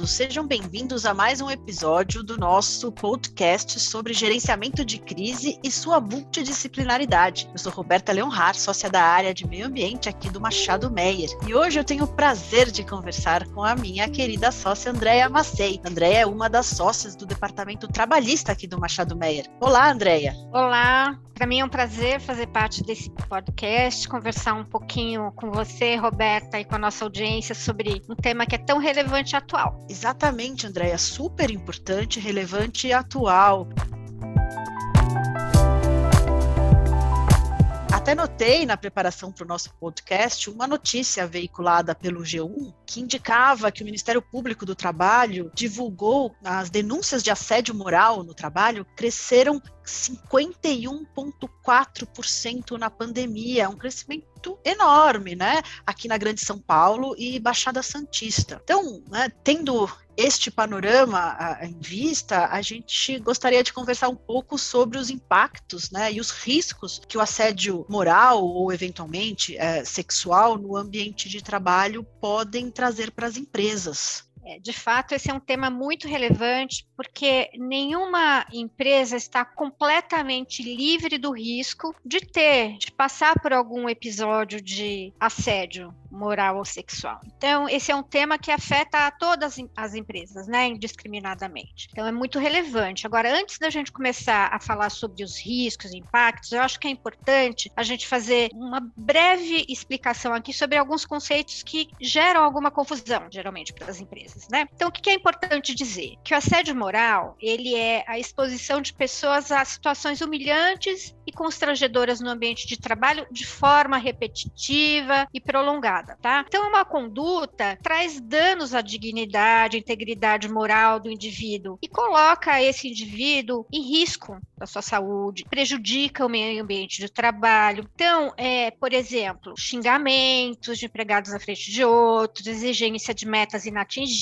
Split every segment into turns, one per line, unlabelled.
Todos, sejam bem-vindos a mais um episódio do nosso podcast sobre gerenciamento de crise e sua multidisciplinaridade. Eu sou Roberta Leonhar, sócia da área de meio ambiente aqui do Machado Meyer, e hoje eu tenho o prazer de conversar com a minha querida sócia Andréia Macei. Andréia é uma das sócias do departamento trabalhista aqui do Machado Meyer. Olá, Andréia.
Olá, para mim é um prazer fazer parte desse podcast, conversar um pouquinho com você, Roberta, e com a nossa audiência sobre um tema que é tão relevante atual atual.
Exatamente, Andréia, super importante, relevante e atual. Até notei na preparação para o nosso podcast uma notícia veiculada pelo G1 que indicava que o Ministério Público do Trabalho divulgou as denúncias de assédio moral no trabalho cresceram 51,4% na pandemia, um crescimento enorme, né? Aqui na Grande São Paulo e Baixada Santista. Então, né, tendo este panorama em vista, a gente gostaria de conversar um pouco sobre os impactos né, e os riscos que o assédio moral ou, eventualmente, é, sexual no ambiente de trabalho podem trazer para as empresas.
É, de fato, esse é um tema muito relevante, porque nenhuma empresa está completamente livre do risco de ter, de passar por algum episódio de assédio moral ou sexual. Então, esse é um tema que afeta a todas as empresas, né, indiscriminadamente. Então, é muito relevante. Agora, antes da gente começar a falar sobre os riscos e impactos, eu acho que é importante a gente fazer uma breve explicação aqui sobre alguns conceitos que geram alguma confusão, geralmente, para as empresas, né? Então, o que é importante dizer? Que o assédio moral, ele é a exposição de pessoas a situações humilhantes e constrangedoras no ambiente de trabalho de forma repetitiva e prolongada tá? Então, uma conduta traz danos à dignidade, integridade moral do indivíduo e coloca esse indivíduo em risco da sua saúde, prejudica o meio ambiente de trabalho. Então, é, por exemplo, xingamentos de empregados na frente de outros, exigência de metas inatingíveis,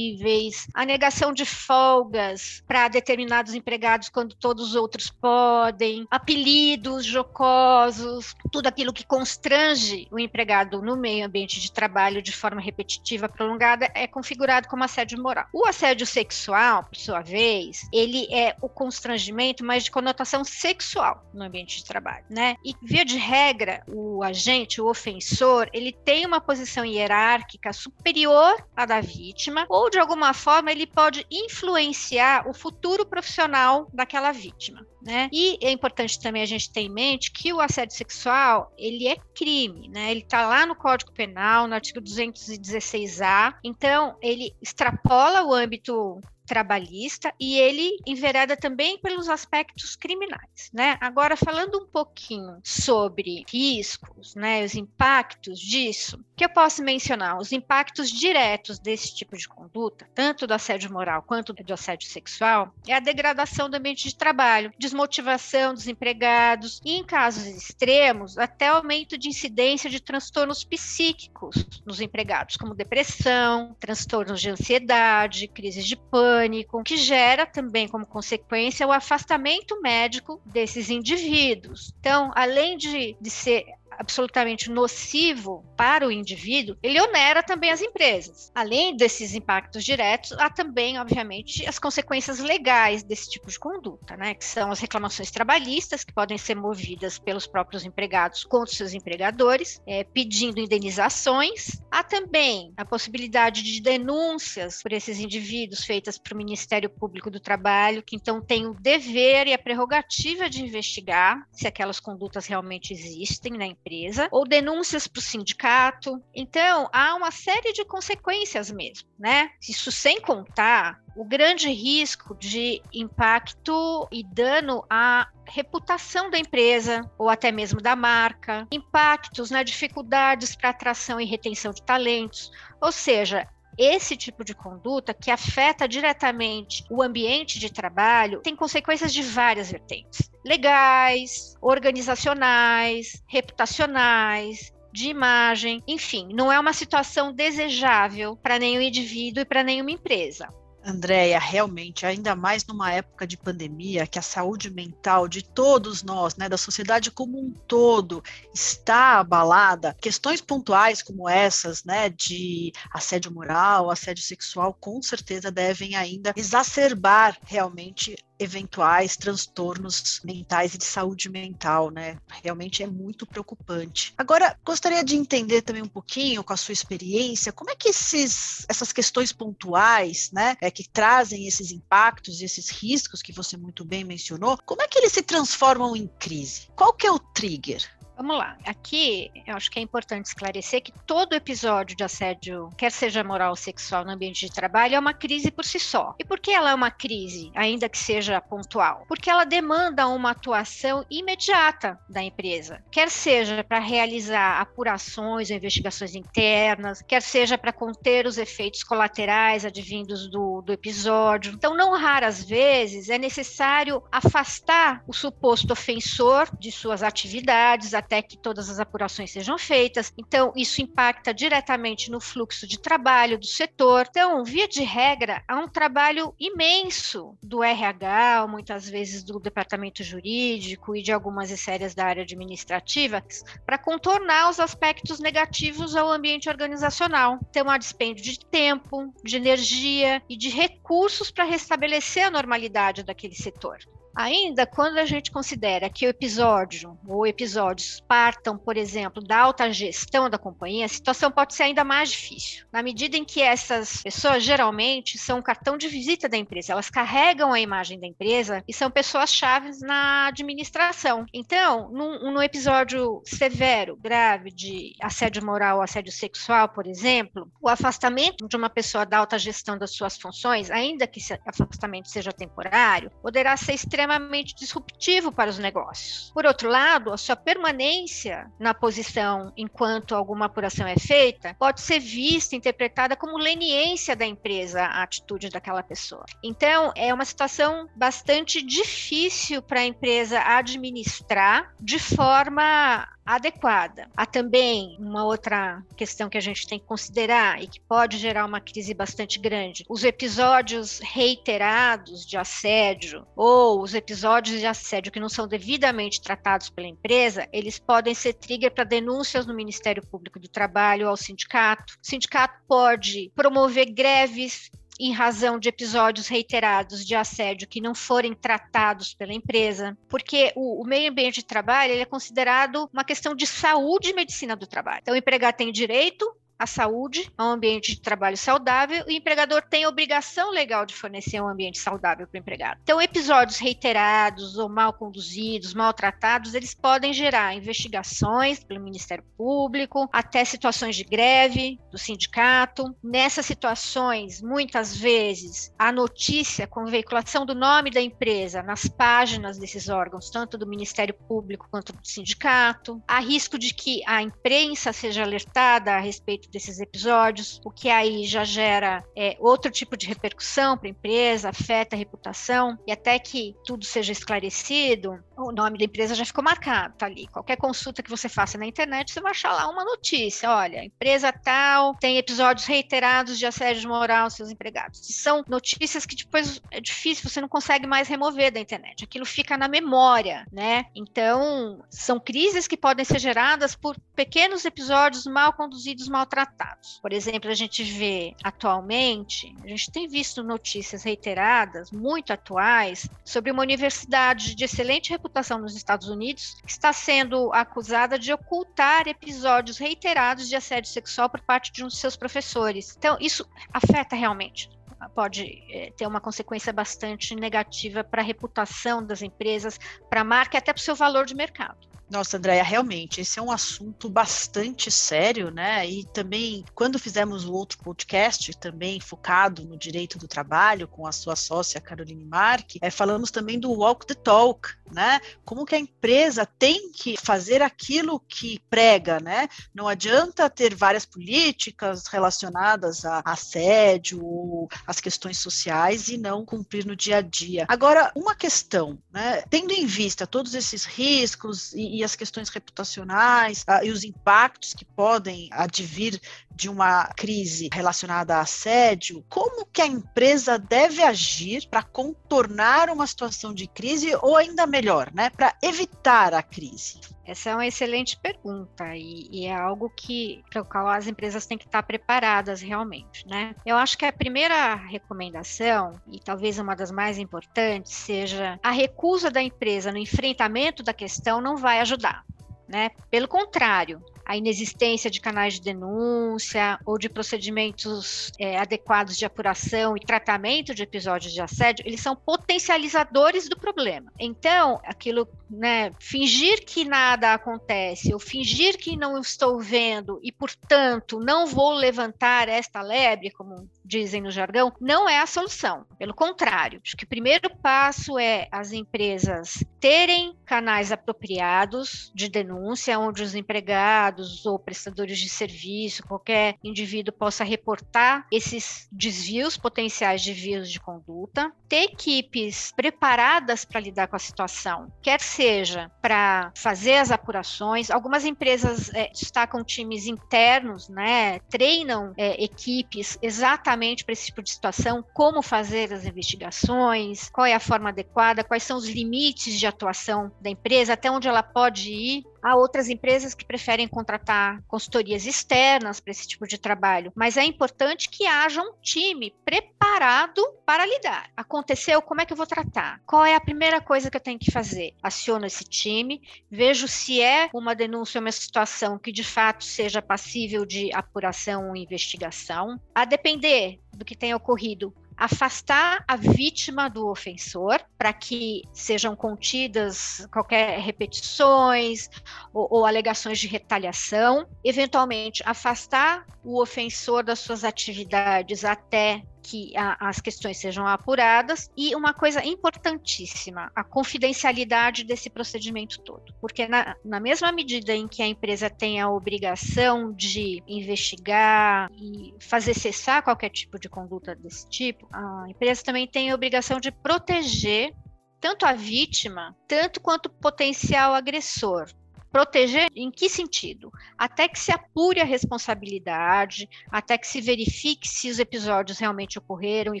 a negação de folgas para determinados empregados quando todos os outros podem, apelidos jocosos, tudo aquilo que constrange o empregado no meio ambiente de trabalho de forma repetitiva, prolongada, é configurado como assédio moral. O assédio sexual, por sua vez, ele é o constrangimento, mas de conotação sexual no ambiente de trabalho, né? E via de regra, o agente, o ofensor, ele tem uma posição hierárquica superior à da vítima, ou de alguma forma ele pode influenciar o futuro profissional daquela vítima né? E é importante também a gente ter em mente que o assédio sexual, ele é crime, né? Ele está lá no Código Penal, no artigo 216A. Então, ele extrapola o âmbito trabalhista e ele envereda também pelos aspectos criminais, né? Agora falando um pouquinho sobre riscos, né, os impactos disso, que eu posso mencionar, os impactos diretos desse tipo de conduta, tanto do assédio moral quanto do assédio sexual, é a degradação do ambiente de trabalho, desmotivação dos empregados e em casos extremos, até aumento de incidência de transtornos psíquicos nos empregados, como depressão, transtornos de ansiedade, crises de pânico, pânico, que gera também como consequência o afastamento médico desses indivíduos. Então, além de, de ser absolutamente nocivo para o indivíduo, ele onera também as empresas. Além desses impactos diretos, há também, obviamente, as consequências legais desse tipo de conduta, né? Que são as reclamações trabalhistas, que podem ser movidas pelos próprios empregados contra seus empregadores, é, pedindo indenizações. Há também a possibilidade de denúncias por esses indivíduos feitas para o Ministério Público do Trabalho, que então tem o dever e a prerrogativa de investigar se aquelas condutas realmente existem na empresa empresa ou denúncias para o sindicato. Então, há uma série de consequências mesmo, né? Isso sem contar o grande risco de impacto e dano à reputação da empresa ou até mesmo da marca, impactos na né, dificuldades para atração e retenção de talentos, ou seja, esse tipo de conduta que afeta diretamente o ambiente de trabalho tem consequências de várias vertentes: legais, organizacionais, reputacionais, de imagem, enfim, não é uma situação desejável para nenhum indivíduo e para nenhuma empresa.
Andréia, realmente, ainda mais numa época de pandemia, que a saúde mental de todos nós, né, da sociedade como um todo, está abalada, questões pontuais como essas, né, de assédio moral, assédio sexual, com certeza devem ainda exacerbar realmente eventuais transtornos mentais e de saúde mental, né? Realmente é muito preocupante. Agora, gostaria de entender também um pouquinho com a sua experiência, como é que esses, essas questões pontuais, né, é, que trazem esses impactos e esses riscos que você muito bem mencionou, como é que eles se transformam em crise? Qual que é o trigger?
Vamos lá. Aqui, eu acho que é importante esclarecer que todo episódio de assédio, quer seja moral ou sexual no ambiente de trabalho, é uma crise por si só. E por que ela é uma crise, ainda que seja pontual? Porque ela demanda uma atuação imediata da empresa, quer seja para realizar apurações ou investigações internas, quer seja para conter os efeitos colaterais advindos do, do episódio. Então, não raras vezes é necessário afastar o suposto ofensor de suas atividades, até que todas as apurações sejam feitas. Então, isso impacta diretamente no fluxo de trabalho do setor. Então, via de regra, há um trabalho imenso do RH, muitas vezes do departamento jurídico e de algumas sérias da área administrativa, para contornar os aspectos negativos ao ambiente organizacional. Então, há dispêndio de tempo, de energia e de recursos para restabelecer a normalidade daquele setor. Ainda quando a gente considera que o episódio ou episódios partam, por exemplo, da alta gestão da companhia, a situação pode ser ainda mais difícil. Na medida em que essas pessoas geralmente são o cartão de visita da empresa, elas carregam a imagem da empresa e são pessoas chaves na administração. Então, num, num episódio severo, grave de assédio moral ou assédio sexual, por exemplo, o afastamento de uma pessoa da alta gestão das suas funções, ainda que esse afastamento seja temporário, poderá ser extremamente extremamente disruptivo para os negócios. Por outro lado, a sua permanência na posição enquanto alguma apuração é feita pode ser vista, interpretada como leniência da empresa a atitude daquela pessoa. Então, é uma situação bastante difícil para a empresa administrar de forma adequada. Há também uma outra questão que a gente tem que considerar e que pode gerar uma crise bastante grande: os episódios reiterados de assédio ou os episódios de assédio que não são devidamente tratados pela empresa, eles podem ser trigger para denúncias no Ministério Público do Trabalho ao sindicato. O sindicato pode promover greves em razão de episódios reiterados de assédio que não forem tratados pela empresa, porque o, o meio ambiente de trabalho é considerado uma questão de saúde e medicina do trabalho. Então, o empregado tem direito a saúde, a um ambiente de trabalho saudável, o empregador tem a obrigação legal de fornecer um ambiente saudável para o empregado. Então, episódios reiterados ou mal conduzidos, maltratados, eles podem gerar investigações pelo Ministério Público, até situações de greve do sindicato. Nessas situações, muitas vezes, a notícia com veiculação do nome da empresa nas páginas desses órgãos, tanto do Ministério Público quanto do sindicato. Há risco de que a imprensa seja alertada a respeito desses episódios, o que aí já gera é, outro tipo de repercussão para a empresa, afeta a reputação, e até que tudo seja esclarecido, o nome da empresa já ficou marcado, tá ali. Qualquer consulta que você faça na internet, você vai achar lá uma notícia. Olha, empresa tal tem episódios reiterados de assédio moral aos seus empregados. São notícias que depois é difícil, você não consegue mais remover da internet. Aquilo fica na memória, né? Então, são crises que podem ser geradas por pequenos episódios mal conduzidos, mal tratados. Por exemplo, a gente vê atualmente, a gente tem visto notícias reiteradas, muito atuais, sobre uma universidade de excelente reputação nos Estados Unidos que está sendo acusada de ocultar episódios reiterados de assédio sexual por parte de um de seus professores. Então, isso afeta realmente pode é, ter uma consequência bastante negativa para a reputação das empresas, para a marca e até para o seu valor de mercado.
Nossa, Andréia, realmente, esse é um assunto bastante sério, né? E também, quando fizemos o outro podcast, também focado no direito do trabalho, com a sua sócia Caroline Mark, é, falamos também do walk the talk, né? Como que a empresa tem que fazer aquilo que prega, né? Não adianta ter várias políticas relacionadas a assédio, as questões sociais e não cumprir no dia a dia. Agora, uma questão, né? Tendo em vista todos esses riscos e, e as questões reputacionais uh, e os impactos que podem advir de uma crise relacionada a assédio, como que a empresa deve agir para contornar uma situação de crise ou ainda melhor, né, para evitar a crise?
Essa é uma excelente pergunta e, e é algo que para o qual as empresas têm que estar preparadas realmente, né? Eu acho que a primeira recomendação e talvez uma das mais importantes seja a recusa da empresa no enfrentamento da questão não vai ajudar. Né? Pelo contrário, a inexistência de canais de denúncia ou de procedimentos é, adequados de apuração e tratamento de episódios de assédio, eles são potencializadores do problema. Então, aquilo, né, fingir que nada acontece ou fingir que não estou vendo e, portanto, não vou levantar esta lebre, como dizem no jargão, não é a solução. Pelo contrário, acho que o primeiro passo é as empresas terem canais apropriados de denúncia, onde os empregados ou prestadores de serviço, qualquer indivíduo possa reportar esses desvios, potenciais desvios de conduta, ter equipes preparadas para lidar com a situação, quer seja para fazer as apurações, algumas empresas é, destacam times internos, né, treinam é, equipes exatamente exatamente para esse tipo de situação, como fazer as investigações, qual é a forma adequada, quais são os limites de atuação da empresa, até onde ela pode ir. Há outras empresas que preferem contratar consultorias externas para esse tipo de trabalho, mas é importante que haja um time preparado para lidar. Aconteceu, como é que eu vou tratar? Qual é a primeira coisa que eu tenho que fazer? Aciono esse time, vejo se é uma denúncia, uma situação que de fato seja passível de apuração ou investigação. A depender do que tenha ocorrido, afastar a vítima do ofensor para que sejam contidas qualquer repetições ou, ou, alegações de retaliação, eventualmente afastar o ofensor das suas atividades até que a, as questões sejam apuradas e uma coisa importantíssima, a confidencialidade desse procedimento todo. Porque na, na mesma medida em que a empresa tem a obrigação de investigar e fazer cessar qualquer tipo de conduta desse tipo, a empresa também tem a obrigação de proteger tanto a vítima, tanto quanto o potencial agressor. Proteger em que sentido? Até que se apure a responsabilidade, até que se verifique se os episódios realmente ocorreram e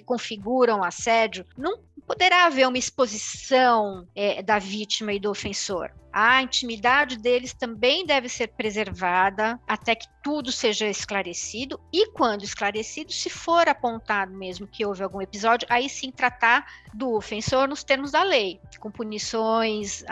configuram assédio, não poderá haver uma exposição é, da vítima e do ofensor a intimidade deles também deve ser preservada até que tudo seja esclarecido e quando esclarecido, se for apontado mesmo que houve algum episódio, aí sim tratar do ofensor nos termos da lei, com punições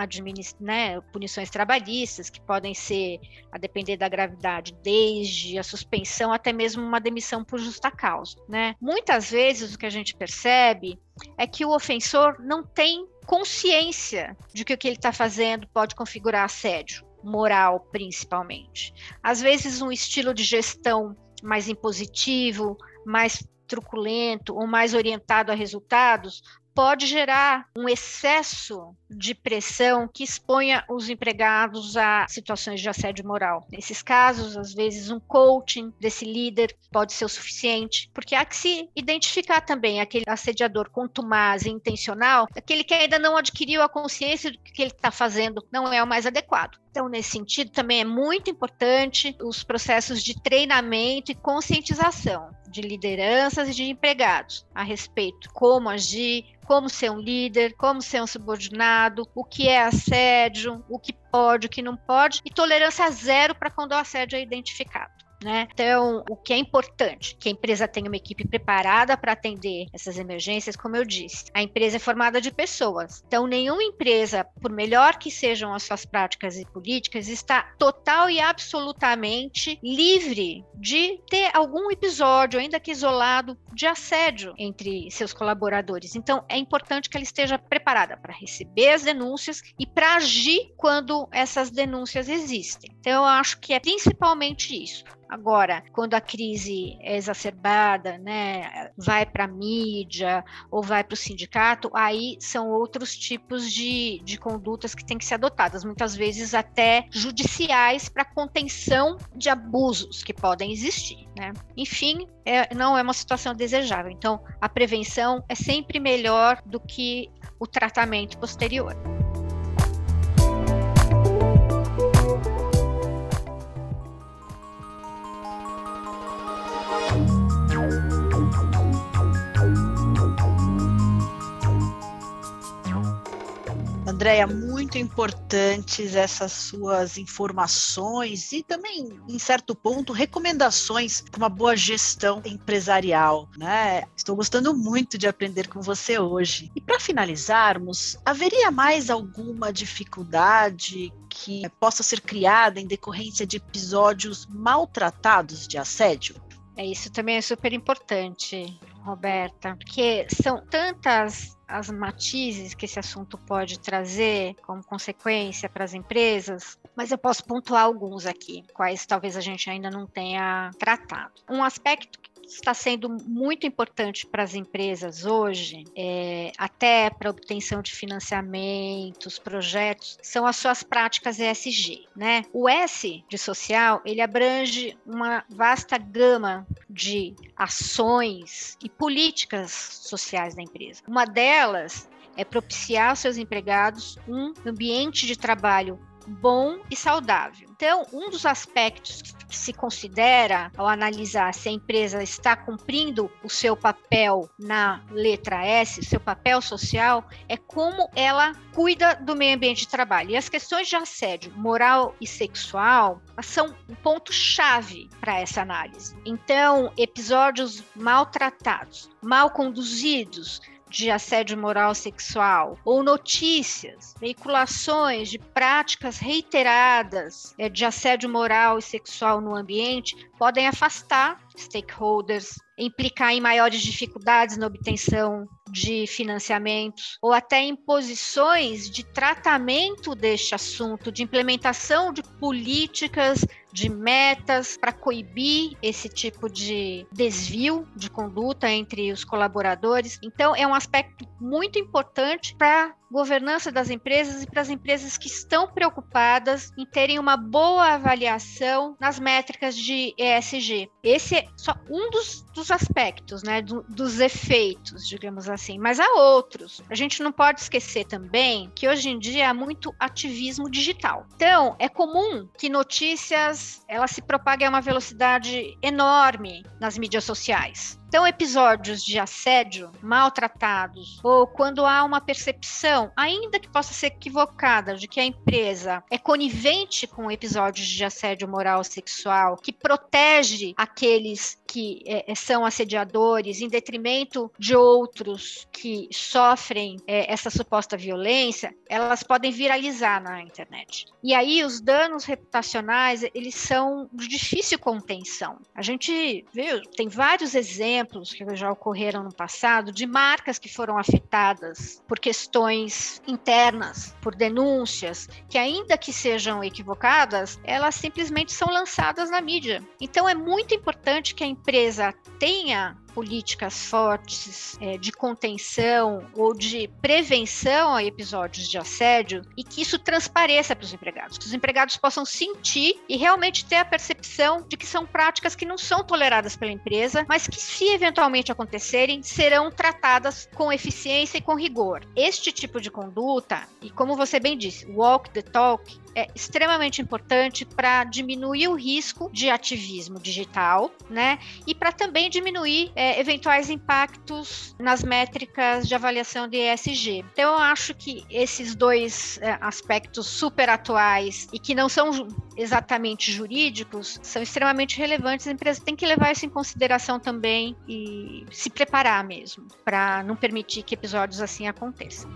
né, punições trabalhistas que podem ser a depender da gravidade, desde a suspensão até mesmo uma demissão por justa causa, né? Muitas vezes o que a gente percebe é que o ofensor não tem consciência de que o que ele está fazendo pode configurar assédio moral, principalmente. Às vezes, um estilo de gestão mais impositivo, mais truculento ou mais orientado a resultados pode gerar um excesso de pressão que exponha os empregados a situações de assédio moral. Nesses casos, às vezes, um coaching desse líder pode ser o suficiente, porque há que se identificar também aquele assediador contumaz e intencional, aquele que ainda não adquiriu a consciência do que ele está fazendo não é o mais adequado. Então, nesse sentido, também é muito importante os processos de treinamento e conscientização de lideranças e de empregados a respeito como agir, como ser um líder, como ser um subordinado, o que é assédio, o que pode, o que não pode, e tolerância zero para quando o assédio é identificado. Né? Então, o que é importante? Que a empresa tenha uma equipe preparada para atender essas emergências, como eu disse. A empresa é formada de pessoas. Então, nenhuma empresa, por melhor que sejam as suas práticas e políticas, está total e absolutamente livre de ter algum episódio, ainda que isolado, de assédio entre seus colaboradores. Então, é importante que ela esteja preparada para receber as denúncias e para agir quando essas denúncias existem. Então, eu acho que é principalmente isso. Agora, quando a crise é exacerbada, né, vai para a mídia ou vai para o sindicato, aí são outros tipos de, de condutas que têm que ser adotadas, muitas vezes até judiciais para contenção de abusos que podem existir. Né? Enfim, é, não é uma situação desejável. Então, a prevenção é sempre melhor do que o tratamento posterior.
Andréia, muito importantes essas suas informações e também, em certo ponto, recomendações para uma boa gestão empresarial. Né? Estou gostando muito de aprender com você hoje. E para finalizarmos, haveria mais alguma dificuldade que possa ser criada em decorrência de episódios maltratados de assédio?
É, isso também é super importante, Roberta, porque são tantas as matizes que esse assunto pode trazer como consequência para as empresas, mas eu posso pontuar alguns aqui, quais talvez a gente ainda não tenha tratado. Um aspecto que está sendo muito importante para as empresas hoje, é, até para obtenção de financiamentos, projetos, são as suas práticas ESG, né? O S de social, ele abrange uma vasta gama de ações e políticas sociais da empresa. Uma delas é propiciar aos seus empregados um ambiente de trabalho bom e saudável. Então, um dos aspectos que se considera ao analisar se a empresa está cumprindo o seu papel na letra S, seu papel social, é como ela cuida do meio ambiente de trabalho. E as questões de assédio moral e sexual são um ponto-chave para essa análise. Então, episódios maltratados, mal conduzidos, de assédio moral sexual, ou notícias, veiculações de práticas reiteradas é, de assédio moral e sexual no ambiente, podem afastar stakeholders, implicar em maiores dificuldades na obtenção de financiamentos ou até em posições de tratamento deste assunto, de implementação de políticas, de metas para coibir esse tipo de desvio de conduta entre os colaboradores. Então, é um aspecto muito importante para governança das empresas e para as empresas que estão preocupadas em terem uma boa avaliação nas métricas de ESG. Esse é só um dos, dos aspectos, né, do, dos efeitos, digamos assim, mas há outros. A gente não pode esquecer também que hoje em dia há muito ativismo digital. Então, é comum que notícias elas se propaguem a uma velocidade enorme nas mídias sociais. Então, episódios de assédio maltratados, ou quando há uma percepção, ainda que possa ser equivocada, de que a empresa é conivente com episódios de assédio moral sexual, que protege aqueles que é, são assediadores em detrimento de outros que sofrem é, essa suposta violência, elas podem viralizar na internet. E aí os danos reputacionais, eles são de difícil contenção. A gente viu, tem vários exemplos que já ocorreram no passado de marcas que foram afetadas por questões internas, por denúncias, que ainda que sejam equivocadas, elas simplesmente são lançadas na mídia. Então é muito importante que a empresa tenha políticas fortes é, de contenção ou de prevenção a episódios de assédio e que isso transpareça para os empregados, que os empregados possam sentir e realmente ter a percepção de que são práticas que não são toleradas pela empresa, mas que, se eventualmente acontecerem, serão tratadas com eficiência e com rigor. Este tipo de conduta, e como você bem disse, walk the talk, é extremamente importante para diminuir o risco de ativismo digital, né? E para também diminuir é, eventuais impactos nas métricas de avaliação de ESG. Então, eu acho que esses dois é, aspectos super atuais e que não são exatamente jurídicos são extremamente relevantes. A empresa tem que levar isso em consideração também e se preparar mesmo para não permitir que episódios assim aconteçam.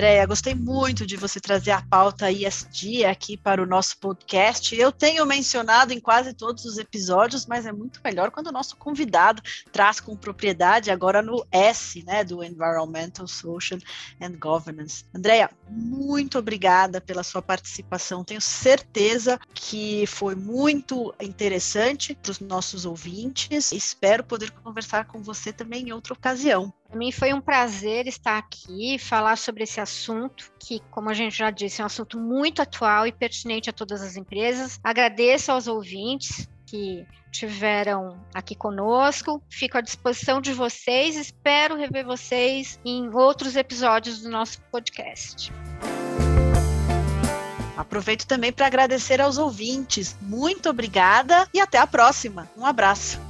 Andréia, gostei muito de você trazer a pauta ISD aqui para o nosso podcast. Eu tenho mencionado em quase todos os episódios, mas é muito melhor quando o nosso convidado traz com propriedade agora no S, né, do Environmental, Social and Governance. Andréia, muito obrigada pela sua participação. Tenho certeza que foi muito interessante para os nossos ouvintes. Espero poder conversar com você também em outra ocasião.
Para mim foi um prazer estar aqui, falar sobre esse assunto, que, como a gente já disse, é um assunto muito atual e pertinente a todas as empresas. Agradeço aos ouvintes que tiveram aqui conosco. Fico à disposição de vocês. Espero rever vocês em outros episódios do nosso podcast.
Aproveito também para agradecer aos ouvintes. Muito obrigada e até a próxima. Um abraço.